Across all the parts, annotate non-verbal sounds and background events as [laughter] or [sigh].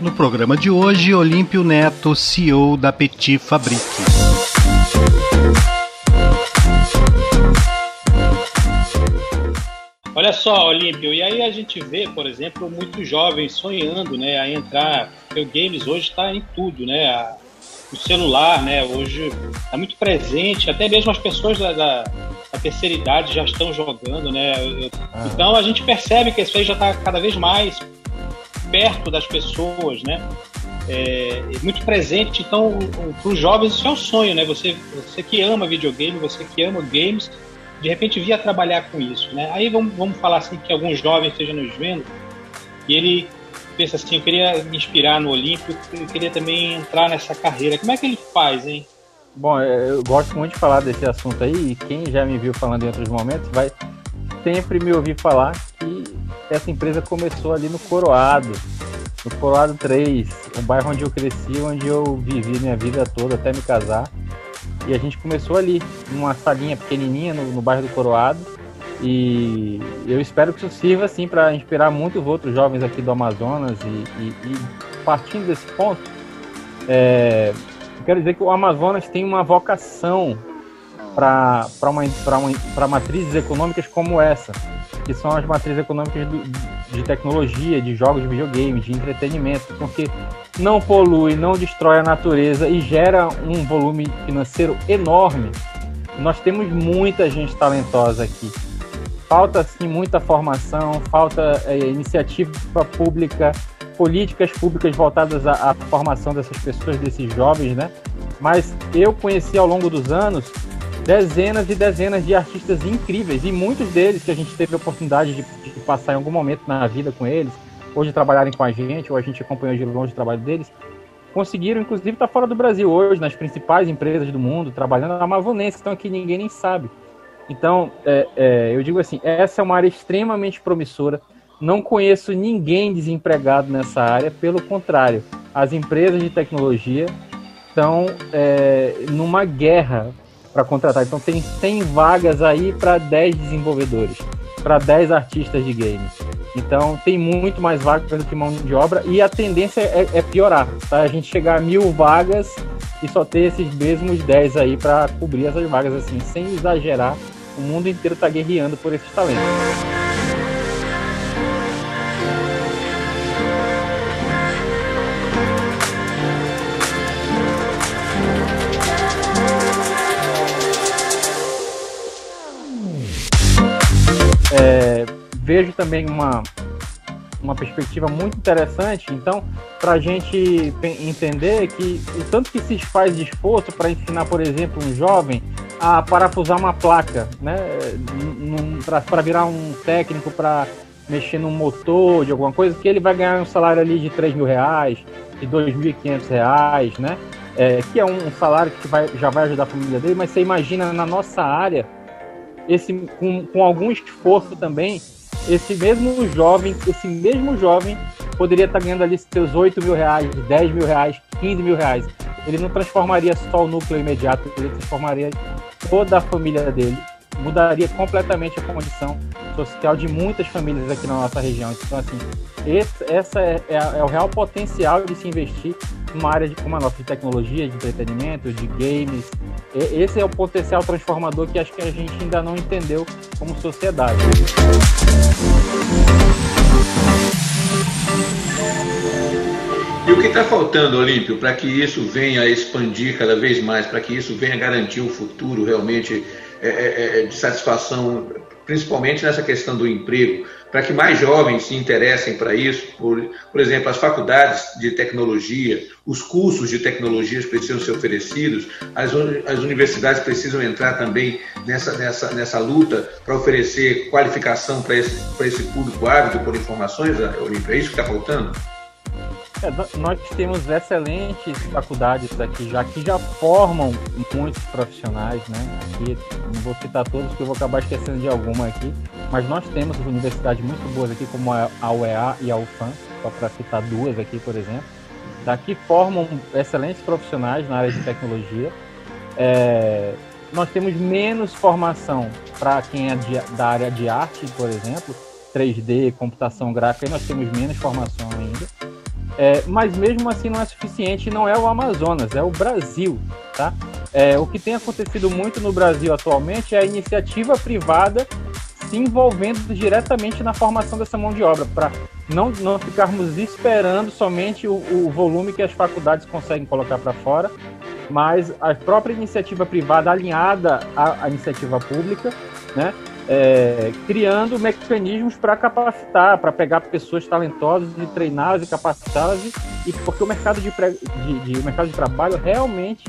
No programa de hoje, Olímpio Neto, CEO da Petit Fabrique. Olha só, Olímpio, e aí a gente vê, por exemplo, muitos jovens sonhando, né, a entrar, porque o games hoje está em tudo, né, o celular, né, hoje está muito presente, até mesmo as pessoas da, da, da terceira idade já estão jogando, né, eu, então a gente percebe que isso aí já está cada vez mais perto das pessoas, né, é, muito presente, então para os jovens isso é um sonho, né, você, você que ama videogame, você que ama games, de repente via trabalhar com isso, né? Aí vamos, vamos falar assim que alguns jovens estejam nos vendo e ele pensa assim, eu queria me inspirar no Olímpico, eu queria também entrar nessa carreira. Como é que ele faz, hein? Bom, é, eu gosto muito de falar desse assunto aí e quem já me viu falando em outros momentos vai sempre me ouvir falar que essa empresa começou ali no Coroado, no Coroado 3, um bairro onde eu cresci, onde eu vivi minha vida toda até me casar. E a gente começou ali, numa salinha pequenininha no, no bairro do Coroado. E eu espero que isso sirva assim para inspirar muitos outros jovens aqui do Amazonas. E, e, e partindo desse ponto, é, eu quero dizer que o Amazonas tem uma vocação para uma, uma, matrizes econômicas como essa, que são as matrizes econômicas do, de tecnologia, de jogos de videogame, de entretenimento, porque não polui, não destrói a natureza e gera um volume financeiro enorme. Nós temos muita gente talentosa aqui. Falta sim muita formação, falta é, iniciativa pública, políticas públicas voltadas à, à formação dessas pessoas, desses jovens, né? Mas eu conheci ao longo dos anos dezenas e dezenas de artistas incríveis e muitos deles que a gente teve a oportunidade de, de passar em algum momento na vida com eles, de trabalharem com a gente, ou a gente acompanhou de longe o trabalho deles, conseguiram, inclusive, estar fora do Brasil hoje, nas principais empresas do mundo, trabalhando na Amazonense, que estão aqui ninguém nem sabe. Então, é, é, eu digo assim, essa é uma área extremamente promissora. Não conheço ninguém desempregado nessa área, pelo contrário, as empresas de tecnologia estão é, numa guerra para contratar. Então, tem 100 vagas aí para 10 desenvolvedores, para 10 artistas de games. Então tem muito mais vagas do que mão de obra e a tendência é, é piorar, tá? A gente chegar a mil vagas e só ter esses mesmos 10 aí para cobrir essas vagas, assim, sem exagerar. O mundo inteiro está guerreando por esses talentos. Vejo também uma, uma perspectiva muito interessante. Então, para a gente entender que o tanto que se faz de esforço para ensinar, por exemplo, um jovem a parafusar uma placa, né, para virar um técnico para mexer num motor de alguma coisa, que ele vai ganhar um salário ali de 3 mil reais, de 2.500 reais, né? É, que é um salário que vai, já vai ajudar a família dele, mas você imagina na nossa área, esse com, com algum esforço também, esse mesmo jovem, esse mesmo jovem poderia estar ganhando ali seus 8 mil reais, 10 mil reais, 15 mil reais. Ele não transformaria só o núcleo imediato, ele transformaria toda a família dele, mudaria completamente a condição social de muitas famílias aqui na nossa região. Então, assim, esse, essa é, é, é o real potencial de se investir numa área de, como a nossa, de tecnologia, de entretenimento, de games. E, esse é o potencial transformador que acho que a gente ainda não entendeu como sociedade. E o que está faltando, Olímpio, para que isso venha a expandir cada vez mais, para que isso venha a garantir um futuro realmente é, é, é, de satisfação, principalmente nessa questão do emprego, para que mais jovens se interessem para isso, por, por exemplo, as faculdades de tecnologia, os cursos de tecnologias precisam ser oferecidos, as, as universidades precisam entrar também nessa, nessa, nessa luta para oferecer qualificação para esse, esse público ávido por informações, Olímpio, é isso que está faltando? É, nós temos excelentes faculdades aqui já que já formam muitos profissionais, né? Aqui não vou citar todos porque eu vou acabar esquecendo de alguma aqui, mas nós temos universidades muito boas aqui como a UEA e a UFAM, só para citar duas aqui, por exemplo, daqui formam excelentes profissionais na área de tecnologia. É, nós temos menos formação para quem é de, da área de arte, por exemplo, 3D, computação gráfica, aí nós temos menos formação ainda É, mas mesmo assim não é suficiente, não é o Amazonas, é o Brasil, tá? É, o que tem acontecido muito no Brasil atualmente é a iniciativa privada se envolvendo diretamente na formação dessa mão de obra, para não, não ficarmos esperando somente o, o volume que as faculdades conseguem colocar para fora, mas a própria iniciativa privada alinhada à, à iniciativa pública, né, é, criando mecanismos para capacitar, para pegar pessoas talentosas e treiná-las e capacitá-las, e, porque o mercado de, de, de, o mercado de trabalho realmente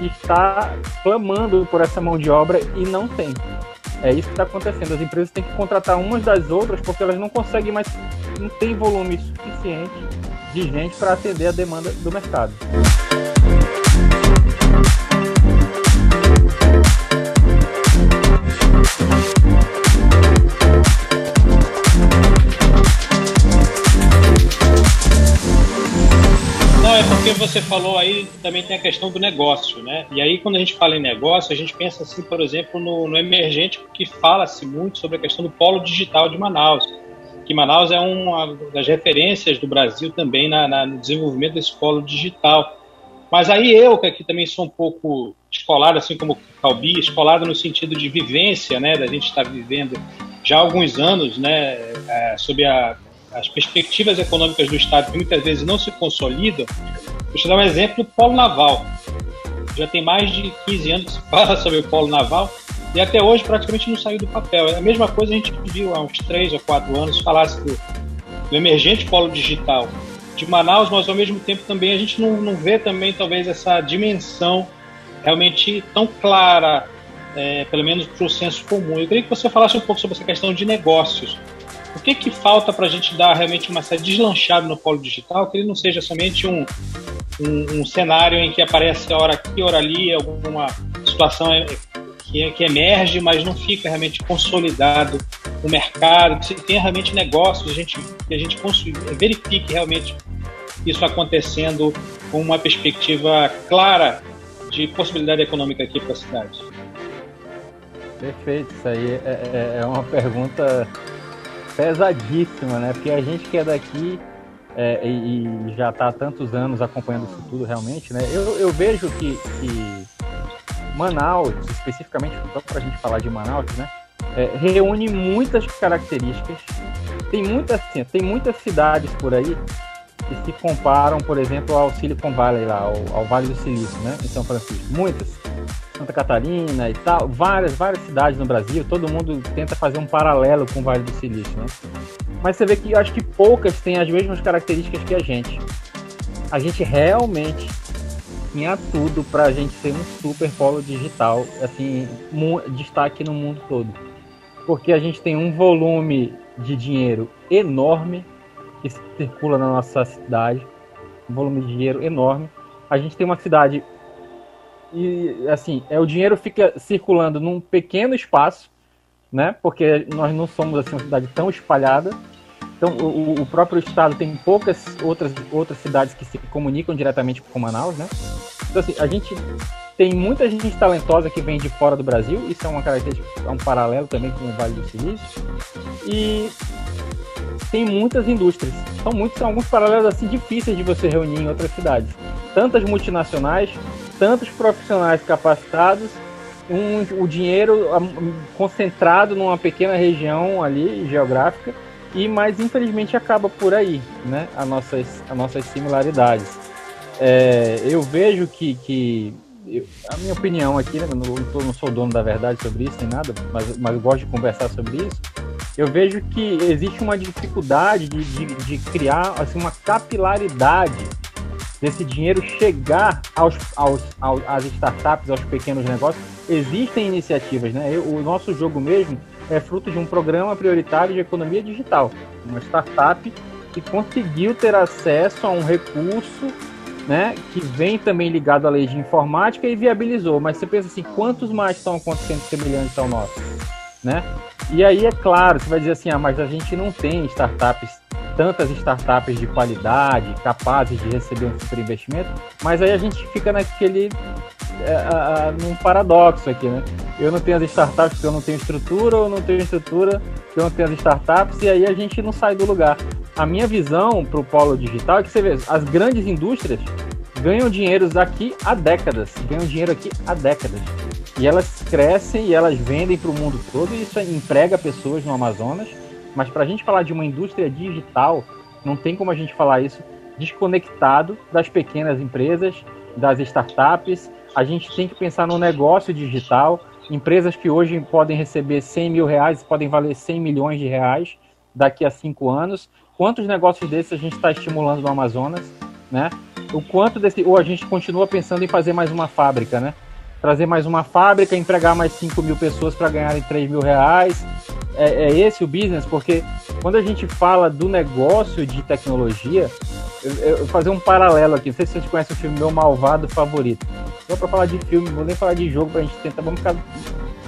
está clamando por essa mão de obra e não tem. É isso que está acontecendo. As empresas têm que contratar umas das outras porque elas não conseguem mais, não tem volume suficiente de gente para atender a demanda do mercado. Você falou aí também tem a questão do negócio, né? E aí, quando a gente fala em negócio, a gente pensa assim, por exemplo, no, no emergente, que fala-se muito sobre a questão do polo digital de Manaus. Que Manaus é uma das referências do Brasil também na, na, no desenvolvimento desse polo digital. Mas aí eu, que aqui também sou um pouco escolado, assim como o Calbi, escolado no sentido de vivência, né? Da gente estar vivendo já há alguns anos, né? É, sob a as perspectivas econômicas do Estado que muitas vezes não se consolidam, vou te dar um exemplo do polo naval. Já tem mais de 15 anos que se fala sobre o polo naval e até hoje praticamente não saiu do papel. É a mesma coisa a gente viu há uns 3 ou 4 anos falasse do emergente polo digital de Manaus, mas ao mesmo tempo também a gente não, não vê também talvez essa dimensão realmente tão clara, é, pelo menos para o senso comum. Eu queria que você falasse um pouco sobre essa questão de negócios. O que, que falta para a gente dar realmente uma série deslanchada no polo digital, que ele não seja somente um, um, um cenário em que aparece hora aqui, hora ali, alguma situação é, que, que emerge, mas não fica realmente consolidado o mercado, que se tenha realmente negócios, a gente, que a gente verifique realmente isso acontecendo com uma perspectiva clara de possibilidade econômica aqui para a cidade. Perfeito, isso aí é, é, é uma pergunta pesadíssima, né? Porque a gente que é daqui é, e, e, já está há tantos anos acompanhando isso tudo realmente, né? Eu, eu vejo que, que Manaus, especificamente só para a gente falar de Manaus, né? É, reúne muitas características. Tem muitas, assim, tem muitas cidades por aí que se comparam, por exemplo, ao Silicon Valley lá, ao, ao Vale do Silício, né? Em São Francisco. Muitas. Santa Catarina e tal, várias, várias cidades no Brasil, todo mundo tenta fazer um paralelo com o Vale do Silício, né? Mas você vê que acho que poucas têm as mesmas características que a gente. A gente realmente tinha tudo para a gente ser um super polo digital, assim, destaque no mundo todo. Porque a gente tem um volume de dinheiro enorme que circula na nossa cidade, um volume de dinheiro enorme. A gente tem uma cidade e assim, é o dinheiro fica circulando num pequeno espaço, né? Porque nós não somos assim uma cidade tão espalhada. Então, o, o próprio estado tem poucas outras outras cidades que se comunicam diretamente com Manaus, né? Então, assim, a gente tem muita gente talentosa que vem de fora do Brasil, isso é uma característica, é um paralelo também com o Vale do Silício. E tem muitas indústrias. São muitos, são alguns paralelos assim difíceis de você reunir em outras cidades. Tantas multinacionais tantos profissionais capacitados, um, o dinheiro concentrado numa pequena região ali geográfica e mas infelizmente acaba por aí, né? As nossas, as nossas similaridades. É, eu vejo que, que eu, a minha opinião aqui, né, não, tô, não sou dono da verdade sobre isso nem nada, mas, mas eu gosto de conversar sobre isso. Eu vejo que existe uma dificuldade de, de, de criar assim, uma capilaridade desse dinheiro chegar aos, aos, aos, às startups, aos pequenos negócios, existem iniciativas, né? O nosso jogo mesmo é fruto de um programa prioritário de economia digital, uma startup que conseguiu ter acesso a um recurso, né, que vem também ligado à lei de informática e viabilizou. Mas você pensa assim, quantos mais estão acontecendo semelhantes ao nosso, né? E aí é claro, você vai dizer assim, ah, mas a gente não tem startups tantas startups de qualidade, capazes de receber um super investimento, mas aí a gente fica naquele é, num paradoxo aqui, né? Eu não tenho as startups porque eu não tenho estrutura, ou não tenho estrutura porque eu não tenho as startups, e aí a gente não sai do lugar. a minha visão para o polo digital é que você vê, as grandes indústrias ganham dinheiro aqui há décadas, ganham dinheiro aqui há décadas. E elas crescem e elas vendem para o mundo todo e isso emprega pessoas no Amazonas. Mas para a gente falar de uma indústria digital, não tem como a gente falar isso desconectado das pequenas empresas, das startups. A gente tem que pensar no negócio digital. Empresas que hoje podem receber 100 mil reais podem valer 100 milhões de reais daqui a cinco anos. Quantos negócios desses a gente está estimulando no Amazonas, né? O quanto desse, ou a gente continua pensando em fazer mais uma fábrica, né? Trazer mais uma fábrica, empregar mais 5 mil pessoas para ganharem 3 mil reais. É, é, esse o business, porque quando a gente fala do negócio de tecnologia, eu, eu fazer um paralelo aqui. Não sei se vocês conhecem o filme Meu Malvado Favorito. Só para falar de filme, não vou nem falar de jogo pra gente tentar. Vamos, ficar,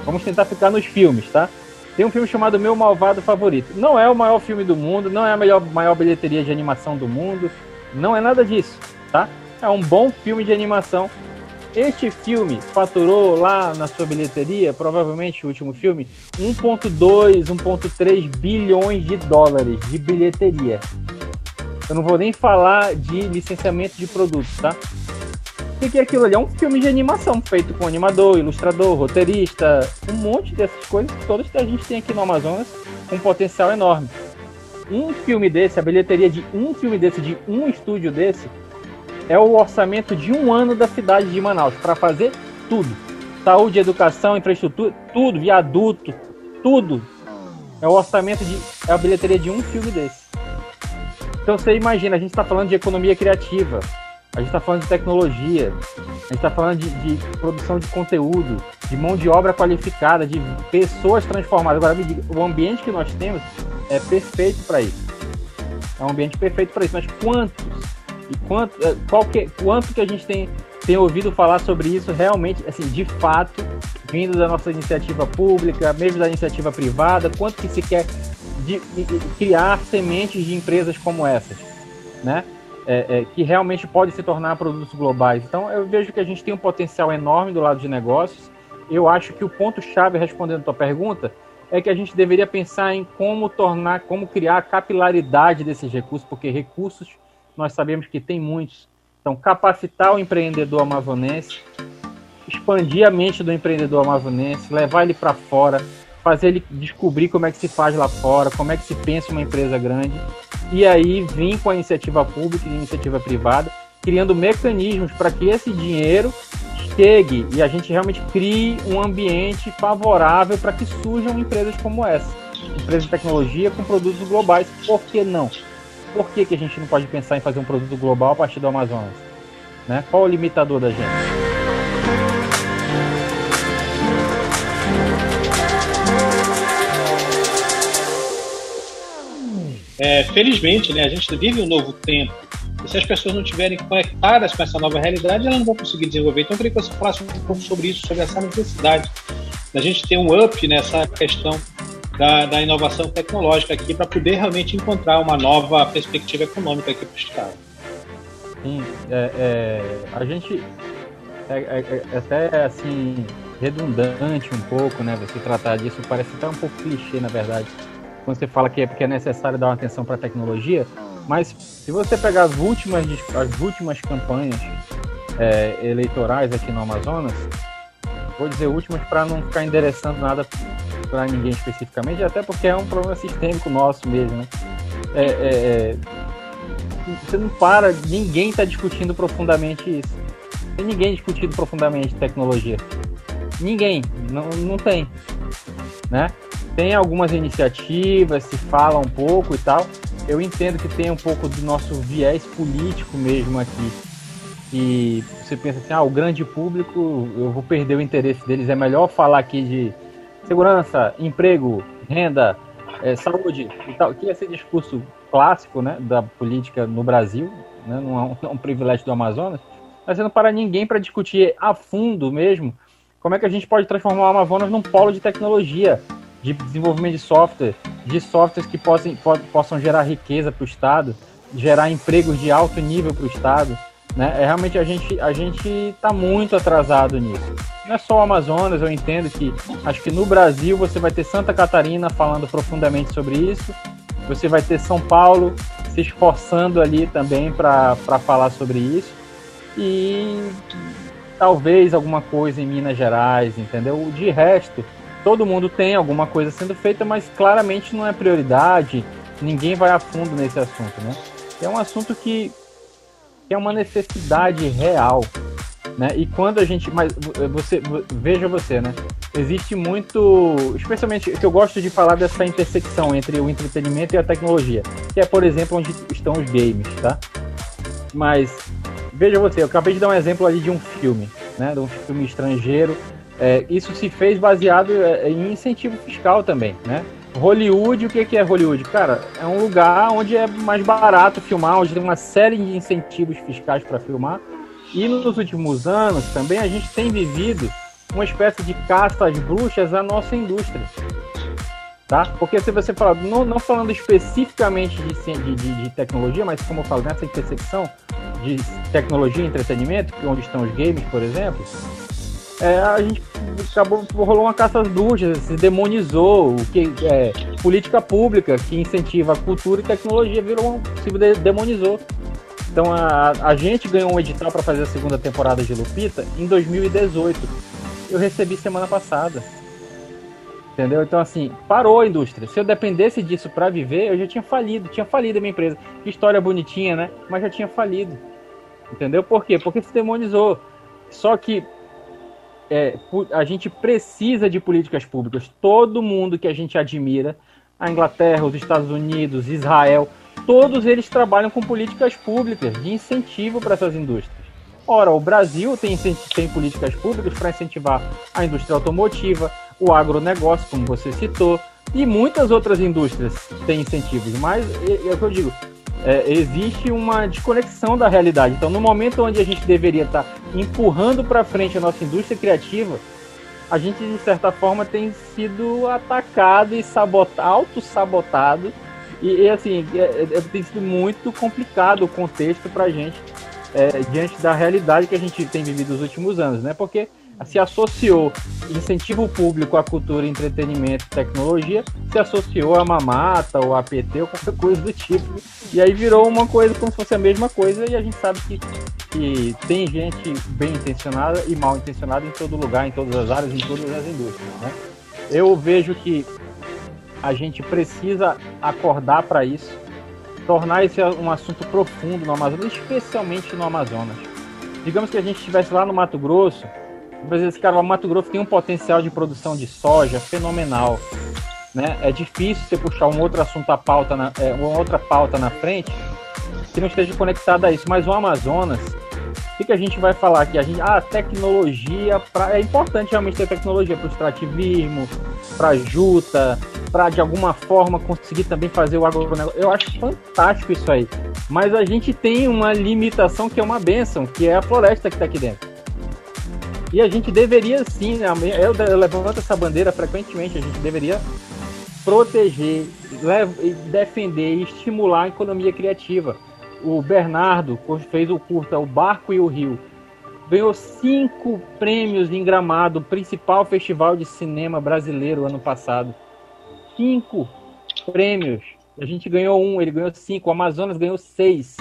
vamos tentar ficar nos filmes, tá? Tem um filme chamado Meu Malvado Favorito. Não é o maior filme do mundo, não é a melhor, maior bilheteria de animação do mundo, não é nada disso, tá? É um bom filme de animação. Este filme faturou lá na sua bilheteria, provavelmente o último filme, 1.2, 1.3 bilhões de dólares de bilheteria. Eu não vou nem falar de licenciamento de produtos, tá? O que é aquilo ali? É um filme de animação feito com animador, ilustrador, roteirista, um monte dessas coisas que todas que a gente tem aqui no Amazonas com um potencial enorme. Um filme desse, a bilheteria de um filme desse, de um estúdio desse, é o orçamento de um ano da cidade de Manaus para fazer tudo: saúde, educação, infraestrutura, tudo, viaduto, tudo. É o orçamento de. É a bilheteria de um filme desse. Então você imagina, a gente está falando de economia criativa, a gente está falando de tecnologia, a gente está falando de, de, produção de conteúdo, de mão de obra qualificada, de pessoas transformadas. Agora me diga, o ambiente que nós temos é perfeito para isso. É um ambiente perfeito para isso. Mas quantos e quanto, é, qual que, quanto que a gente tem, tem ouvido falar sobre isso realmente, assim, de fato, vindo da nossa iniciativa pública, mesmo da iniciativa privada, quanto que se quer de, de, criar sementes de empresas como essas, né? é, é, que realmente pode se tornar produtos globais. Então, eu vejo que a gente tem um potencial enorme do lado de negócios. Eu acho que o ponto-chave, respondendo a tua pergunta, é que a gente deveria pensar em como tornar, como criar a capilaridade desses recursos, porque recursos nós sabemos que tem muitos. Então, capacitar o empreendedor amazonense, expandir a mente do empreendedor amazonense, levar ele para fora, fazer ele descobrir como é que se faz lá fora, como é que se pensa uma empresa grande e aí vir com a iniciativa pública e iniciativa privada, criando mecanismos para que esse dinheiro chegue e a gente realmente crie um ambiente favorável para que surjam empresas como essa. Empresas de tecnologia com produtos globais, por que não? Por que, que a gente não pode pensar em fazer um produto global a partir do Amazonas? Né? Qual o limitador da gente? É, felizmente, né, a gente vive um novo tempo. E se as pessoas não estiverem conectadas com essa nova realidade, elas não vão conseguir desenvolver. Então, eu queria que você falasse um pouco sobre isso, sobre essa necessidade da gente ter um up nessa questão da, da inovação tecnológica aqui para poder realmente encontrar uma nova perspectiva econômica aqui para o Estado. Sim, é, é, a gente é, é, é, até assim redundante um pouco, né? Você tratar disso parece até um pouco clichê, na verdade quando você fala que é porque é necessário dar uma atenção para a tecnologia, mas se você pegar as últimas, as últimas campanhas é, eleitorais aqui no Amazonas, vou dizer últimas para não ficar endereçando nada para ninguém especificamente, até porque é um problema sistêmico nosso mesmo, né? É, é, é você não para, ninguém está discutindo profundamente isso. Tem ninguém discutindo profundamente tecnologia. Ninguém, não, não tem, né? tem algumas iniciativas, se fala um pouco e tal. Eu entendo que tem um pouco do nosso viés político mesmo aqui. E você pensa assim, ah, o grande público, eu vou perder o interesse deles. É melhor falar aqui de segurança, emprego, renda, é, saúde e tal. Que esse discurso clássico né, da política no Brasil, né, não, é um, não [laughs] é um privilégio do Amazonas. Mas você não para ninguém para discutir a fundo mesmo como é que a gente pode transformar o Amazonas num polo de tecnologia de desenvolvimento de software, de softwares que possam, possam gerar riqueza para o Estado, gerar empregos de alto nível para o Estado. Né? É, realmente a gente a gente está muito atrasado nisso. Não é só o Amazonas, eu entendo que acho que no Brasil você vai ter Santa Catarina falando profundamente sobre isso, você vai ter São Paulo se esforçando ali também para falar sobre isso. E talvez alguma coisa em Minas Gerais, entendeu? De resto, todo mundo tem alguma coisa sendo feita, mas claramente não é prioridade. Ninguém vai a fundo nesse assunto, né? É um assunto que, que é uma necessidade real, né? E quando a gente, mas você veja você, né? Existe muito, especialmente que eu gosto de falar dessa intersecção entre o entretenimento e a tecnologia, que é, por exemplo, onde estão os games, tá? Mas veja você, eu acabei de dar um exemplo ali de um filme, né? De um filme estrangeiro. É, isso se fez baseado é, em incentivo fiscal também, né? Hollywood, o que é Hollywood? Cara, é um lugar onde é mais barato filmar, onde tem uma série de incentivos fiscais para filmar. E nos últimos anos também a gente tem vivido uma espécie de caça às bruxas à nossa indústria. Tá? Porque se você falar, não, não falando especificamente de, de, de, tecnologia, mas como eu falo, nessa intersecção de tecnologia e entretenimento, é onde estão os games, por exemplo, é, a gente acabou rolou uma caça às bruxas, se demonizou o que é política pública que incentiva a cultura e tecnologia virou se demonizou. Então a, a gente ganhou um edital para fazer a segunda temporada de Lupita em 2018. Eu recebi semana passada. Entendeu? Então, assim, parou a indústria. Se eu dependesse disso para viver, eu já tinha falido. Tinha falido a minha empresa. Que história bonitinha, né? Mas já tinha falido. Entendeu? Por quê? Porque se demonizou. Só que é, a gente precisa de políticas públicas. Todo mundo que a gente admira, a Inglaterra, os Estados Unidos, Israel, todos eles trabalham com políticas públicas de incentivo para essas indústrias. Ora, o Brasil tem, tem políticas públicas para incentivar a indústria automotiva, o agronegócio, como você citou, e muitas outras indústrias têm incentivos, mas é, é o que eu digo, é, existe uma desconexão da realidade. Então, no momento onde a gente deveria estar empurrando para frente a nossa indústria criativa, a gente, de certa forma, tem sido atacado e sabotado, auto-sabotado. E, e, assim, é, é, tem sido muito complicado o contexto para a gente, é, diante da realidade que a gente tem vivido nos últimos anos, né? Porque se associou incentivo público à cultura, entretenimento e tecnologia, se associou a mamata ou a PT ou qualquer coisa do tipo. E aí virou uma coisa como se fosse a mesma coisa e a gente sabe que, que tem gente bem intencionada e mal intencionada em todo lugar, em todas as áreas, em todas as indústrias. Né? Eu vejo que a gente precisa acordar para isso, tornar esse um assunto profundo no Amazonas, especialmente no Amazonas. Digamos que a gente estivesse lá no Mato Grosso, esse cara, o Mato Grosso tem um potencial de produção de soja fenomenal. Né? É difícil você puxar um outro assunto à pauta, na, é, uma outra pauta na frente que não esteja conectada a isso. Mas o Amazonas, o que, que a gente vai falar aqui? A gente, ah, tecnologia, pra, é importante realmente ter tecnologia para o extrativismo, para a juta, para de alguma forma conseguir também fazer o agronegócio. Eu acho fantástico isso aí. Mas a gente tem uma limitação que é uma benção, que é a floresta que está aqui dentro. E a gente deveria sim, né, eu levanto essa bandeira frequentemente, a gente deveria proteger, defender e estimular a economia criativa. O Bernardo fez o curta O Barco e o Rio. Ganhou cinco prêmios em Gramado, principal festival de cinema brasileiro ano passado. Cinco prêmios. A gente ganhou um, ele ganhou cinco. O Amazonas ganhou seis.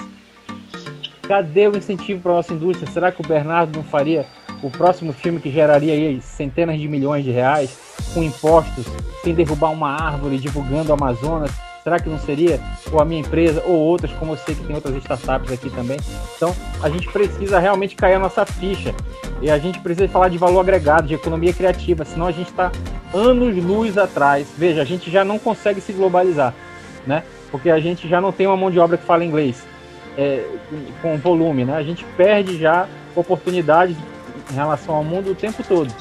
Cadê o incentivo para a nossa indústria? Será que o Bernardo não faria o próximo filme que geraria aí centenas de milhões de reais com impostos, sem derrubar uma árvore, divulgando o Amazonas? Será que não seria? Ou a minha empresa, ou outras, como eu sei que tem outras startups aqui também. Então, a gente precisa realmente cair a nossa ficha. E a gente precisa falar de valor agregado, de economia criativa, senão a gente está anos-luz atrás. Veja, a gente já não consegue se globalizar, né? Porque a gente já não tem uma mão de obra que fala inglês é, com volume, né? A gente perde já oportunidades em relação ao mundo o tempo todo.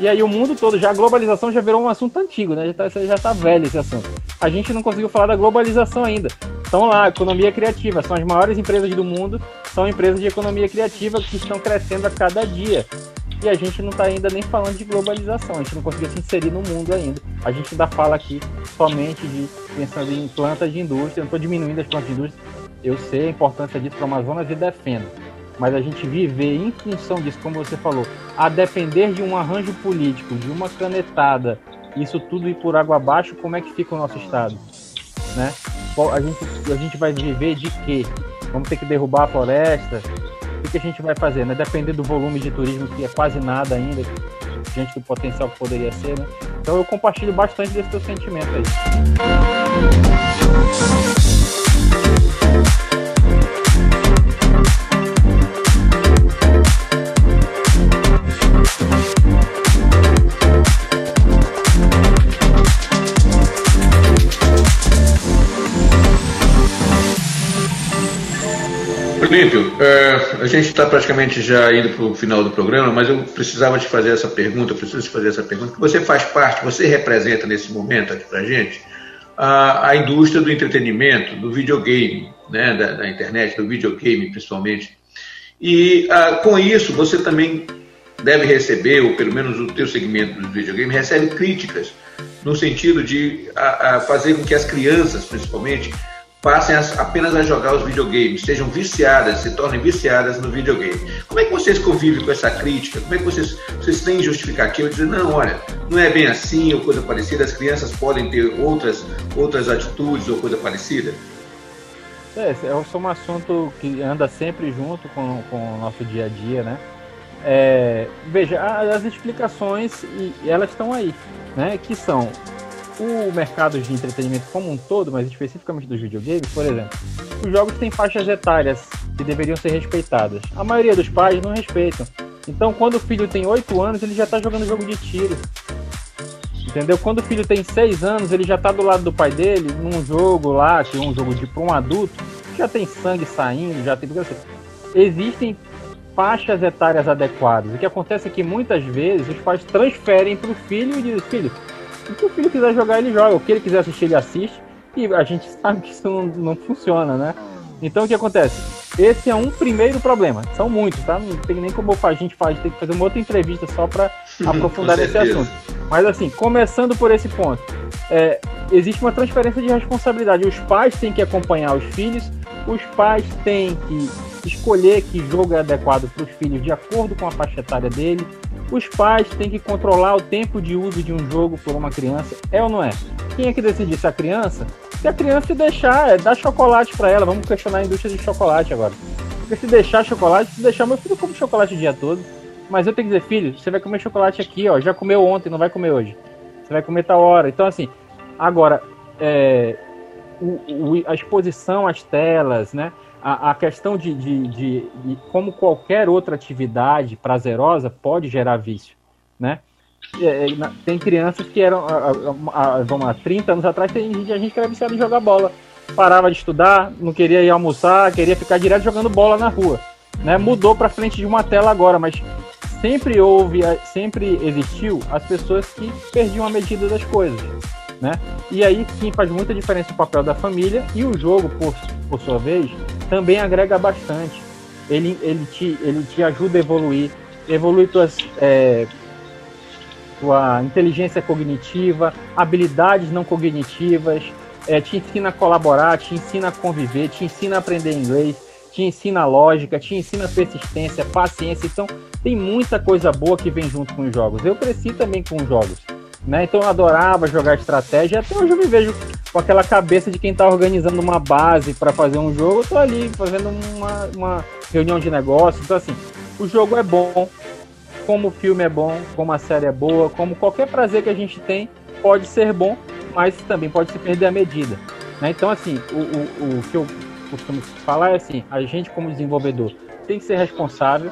E aí o mundo todo, já a globalização já virou um assunto antigo, né? Já tá, já tá velho esse assunto. A gente não conseguiu falar da globalização ainda. Estão lá, economia criativa, são as maiores empresas do mundo, são empresas de economia criativa que estão crescendo a cada dia. E a gente não está ainda nem falando de globalização, a gente não conseguiu se inserir no mundo ainda. A gente ainda fala aqui somente de pensando em plantas de indústria, não estou diminuindo as plantas de indústria, eu sei a importância disso para o Amazonas e defendo mas a gente viver em função disso, como você falou, a depender de um arranjo político, de uma canetada, isso tudo ir por água abaixo, como é que fica o nosso Estado? Né? A gente, a gente vai viver de quê? Vamos ter que derrubar a floresta? O que, a gente vai fazer? Né? Depender do volume de turismo, que é quase nada ainda, diante do potencial que poderia ser. Né? Então eu compartilho bastante desse teu sentimento aí. Olímpio, é, a gente está praticamente já indo para o final do programa, mas eu precisava te fazer essa pergunta, preciso te fazer essa pergunta, que você faz parte, você representa nesse momento aqui para a gente a, indústria do entretenimento, do videogame, né, da, da internet, do videogame principalmente. E a, com isso você também deve receber, ou pelo menos o teu segmento do videogame, recebe críticas no sentido de a fazer com que as crianças, principalmente, passem a, apenas a jogar os videogames, sejam viciadas, se tornem viciadas no videogame. Como é que vocês convivem com essa crítica? Como é que vocês, vocês têm justificativa de dizer, não, olha, não é bem assim ou coisa parecida, as crianças podem ter outras, outras atitudes ou coisa parecida? É, é um assunto que anda sempre junto com, com o nosso dia a dia, né? É, veja, as explicações, elas estão aí, né? Que são o mercado de entretenimento como um todo, mas especificamente dos videogames, por exemplo, os jogos têm faixas etárias que deveriam ser respeitadas. A maioria dos pais não respeitam. Então, quando o filho tem 8 anos, ele já está jogando jogo de tiro. Entendeu? Quando o filho tem 6 anos, ele já está do lado do pai dele, num jogo lá, que é um jogo de para um adulto, já tem sangue saindo, já tem. Existem faixas etárias adequadas. O que acontece é que muitas vezes os pais transferem para o filho e dizem: Filho, o que o filho quiser jogar, ele joga. O que ele quiser assistir, ele assiste. E a gente [laughs] sabe que isso não, não funciona, né? Então o que acontece? Esse é um primeiro problema. São muitos, tá? Não tem nem como a gente faz, tem que fazer uma outra entrevista só para [laughs] aprofundar esse assunto. Mas assim, começando por esse ponto, é, existe uma transferência de responsabilidade. Os pais têm que acompanhar os filhos, os pais têm que escolher que jogo é adequado para os filhos de acordo com a faixa etária dele. Os pais têm que controlar o tempo de uso de um jogo por uma criança, é ou não é? Quem é que decide se a criança? Se a criança deixar, é dar chocolate para ela, vamos questionar a indústria de chocolate agora. Porque se deixar chocolate, se deixar meu filho come chocolate o dia todo, mas eu tenho que dizer, filho, você vai comer chocolate aqui, ó, já comeu ontem, não vai comer hoje. Você vai comer tal hora. Então assim, agora é, o, o, a exposição às telas, né? A, a questão de, de, de, de, como qualquer outra atividade prazerosa pode gerar vício, né? É, é tem crianças que eram, vamos lá, 30 anos atrás, tem a gente que era viciado em jogar bola. Parava de estudar, não queria ir almoçar, queria ficar direto jogando bola na rua. Né? Mudou para frente de uma tela agora, mas sempre houve, sempre existiu as pessoas que perdiam a medida das coisas. Né? E aí sim faz muita diferença o papel da família e o jogo, por, por sua vez, também agrega bastante. Ele, ele, te, ele te ajuda a evoluir, evolui tuas, é, tua inteligência cognitiva, habilidades não cognitivas, é, te ensina a colaborar, te ensina a conviver, te ensina a aprender inglês, te ensina lógica, te ensina persistência, paciência. Então, tem muita coisa boa que vem junto com os jogos. Eu cresci também com os jogos. Né? Então eu adorava jogar estratégia. Até hoje eu me vejo com aquela cabeça de quem está organizando uma base para fazer um jogo. Eu tô ali fazendo uma, uma reunião de negócio. Então, assim, o jogo é bom, como o filme é bom, como a série é boa, como qualquer prazer que a gente tem pode ser bom, mas também pode se perder a medida. Né? Então, assim, o, o, o que eu costumo falar é assim: a gente, como desenvolvedor, tem que ser responsável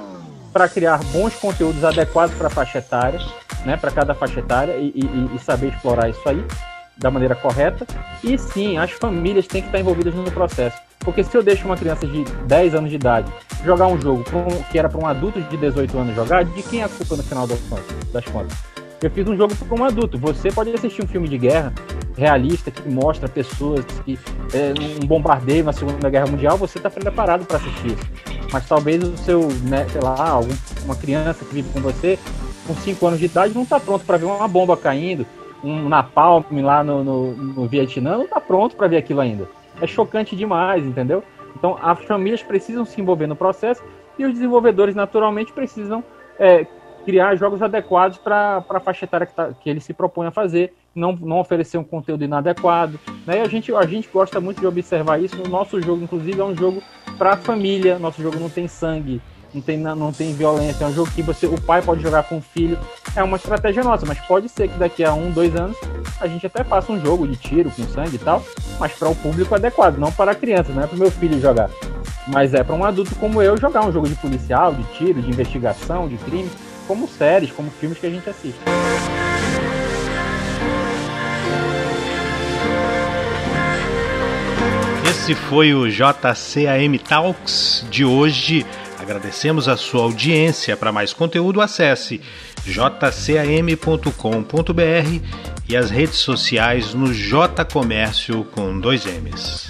para criar bons conteúdos adequados para a faixa etária, né, para cada faixa etária e, e, e, saber explorar isso aí da maneira correta. E sim, as famílias têm que estar envolvidas no processo. Porque se eu deixo uma criança de 10 anos de idade jogar um jogo que era para um adulto de 18 anos jogar, de quem é a culpa no final das contas? Eu fiz um jogo para um adulto. Você pode assistir um filme de guerra realista que mostra pessoas que é, um bombardeio na Segunda Guerra Mundial, você está preparado para assistir isso. Mas talvez o seu, né, sei lá, algum, uma criança que vive com você com 5 anos de idade não está pronto para ver uma bomba caindo, um napalm lá no, no, no Vietnã, não está pronto para ver aquilo ainda. É chocante demais, entendeu? Então as famílias precisam se envolver no processo e os desenvolvedores naturalmente precisam é, criar jogos adequados para a faixa etária que, tá, que ele se propõe a fazer, não, não oferecer um conteúdo inadequado. Né? E a gente, a gente gosta muito de observar isso. O nosso jogo, inclusive, é um jogo para a família. Nosso jogo não tem sangue, não tem, não tem violência. É um jogo que você, o pai pode jogar com o filho. É uma estratégia nossa, mas pode ser que daqui a um, dois anos a gente até faça um jogo de tiro com sangue e tal, mas para o público adequado, não para a criança, não é para o meu filho jogar. Mas é para um adulto como eu jogar um jogo de policial, de tiro, de investigação, de crime como séries, como filmes que a gente assiste. Esse foi o JCAM Talks de hoje. Agradecemos a sua audiência. Para mais conteúdo, acesse jcam.com.br e as redes sociais no J Comércio com dois M's.